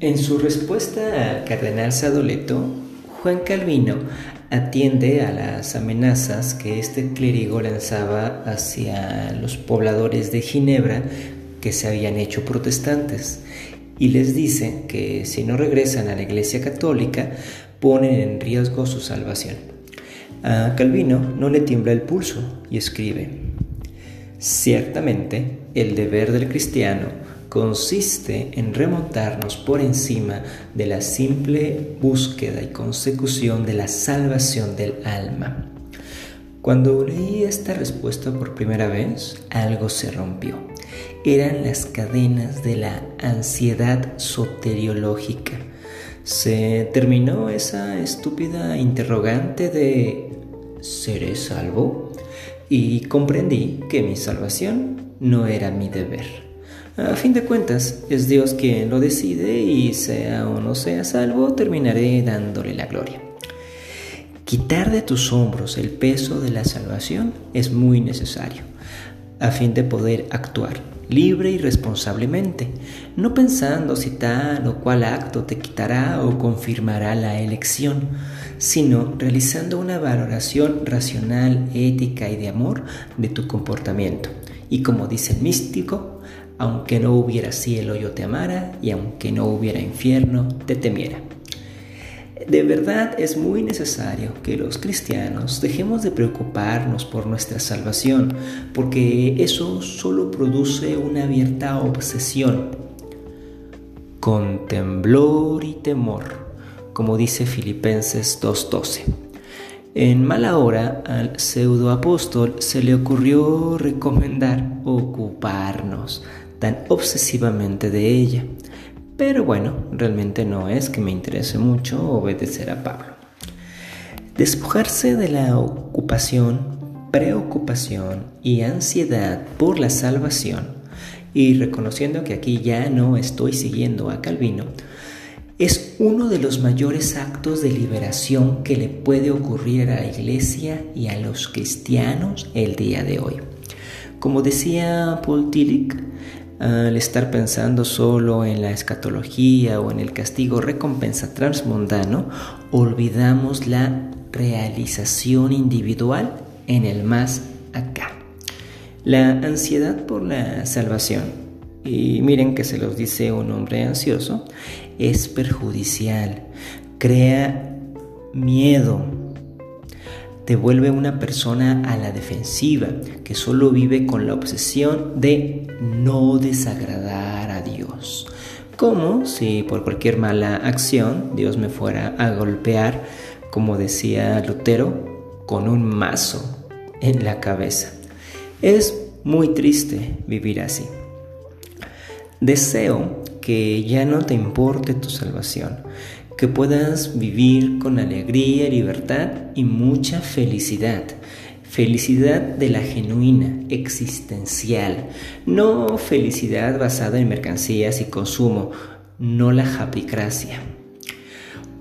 En su respuesta al cardenal Sadoleto, Juan Calvino atiende a las amenazas que este clérigo lanzaba hacia los pobladores de Ginebra que se habían hecho protestantes y les dice que si no regresan a la Iglesia Católica ponen en riesgo su salvación. A Calvino no le tiembla el pulso y escribe, ciertamente el deber del cristiano consiste en remontarnos por encima de la simple búsqueda y consecución de la salvación del alma. Cuando leí esta respuesta por primera vez, algo se rompió. Eran las cadenas de la ansiedad soteriológica. Se terminó esa estúpida interrogante de ¿seré salvo? Y comprendí que mi salvación no era mi deber. A fin de cuentas, es Dios quien lo decide y sea o no sea salvo, terminaré dándole la gloria. Quitar de tus hombros el peso de la salvación es muy necesario, a fin de poder actuar libre y responsablemente, no pensando si tal o cual acto te quitará o confirmará la elección, sino realizando una valoración racional, ética y de amor de tu comportamiento. Y como dice el místico, aunque no hubiera cielo yo te amara y aunque no hubiera infierno te temiera. De verdad es muy necesario que los cristianos dejemos de preocuparnos por nuestra salvación, porque eso solo produce una abierta obsesión. Con temblor y temor, como dice Filipenses 2.12. En mala hora al pseudoapóstol se le ocurrió recomendar ocuparnos tan obsesivamente de ella. Pero bueno, realmente no es que me interese mucho obedecer a Pablo. Despojarse de la ocupación, preocupación y ansiedad por la salvación, y reconociendo que aquí ya no estoy siguiendo a Calvino, es uno de los mayores actos de liberación que le puede ocurrir a la iglesia y a los cristianos el día de hoy. Como decía Paul Tillich, al estar pensando solo en la escatología o en el castigo recompensa transmundano, olvidamos la realización individual en el más acá. La ansiedad por la salvación, y miren que se los dice un hombre ansioso, es perjudicial, crea miedo, te vuelve una persona a la defensiva, que solo vive con la obsesión de no desagradar a Dios. Como si por cualquier mala acción Dios me fuera a golpear, como decía Lutero, con un mazo en la cabeza. Es muy triste vivir así. Deseo que ya no te importe tu salvación, que puedas vivir con alegría, libertad y mucha felicidad. Felicidad de la genuina, existencial, no felicidad basada en mercancías y consumo, no la japicracia.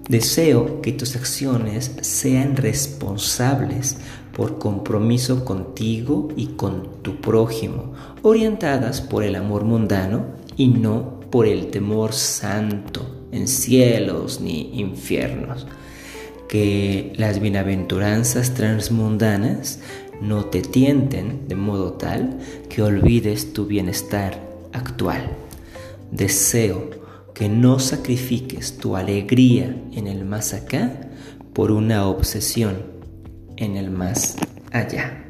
Deseo que tus acciones sean responsables por compromiso contigo y con tu prójimo, orientadas por el amor mundano y no por el temor santo en cielos ni infiernos. Que las bienaventuranzas transmundanas no te tienten de modo tal que olvides tu bienestar actual. Deseo que no sacrifiques tu alegría en el más acá por una obsesión en el más allá.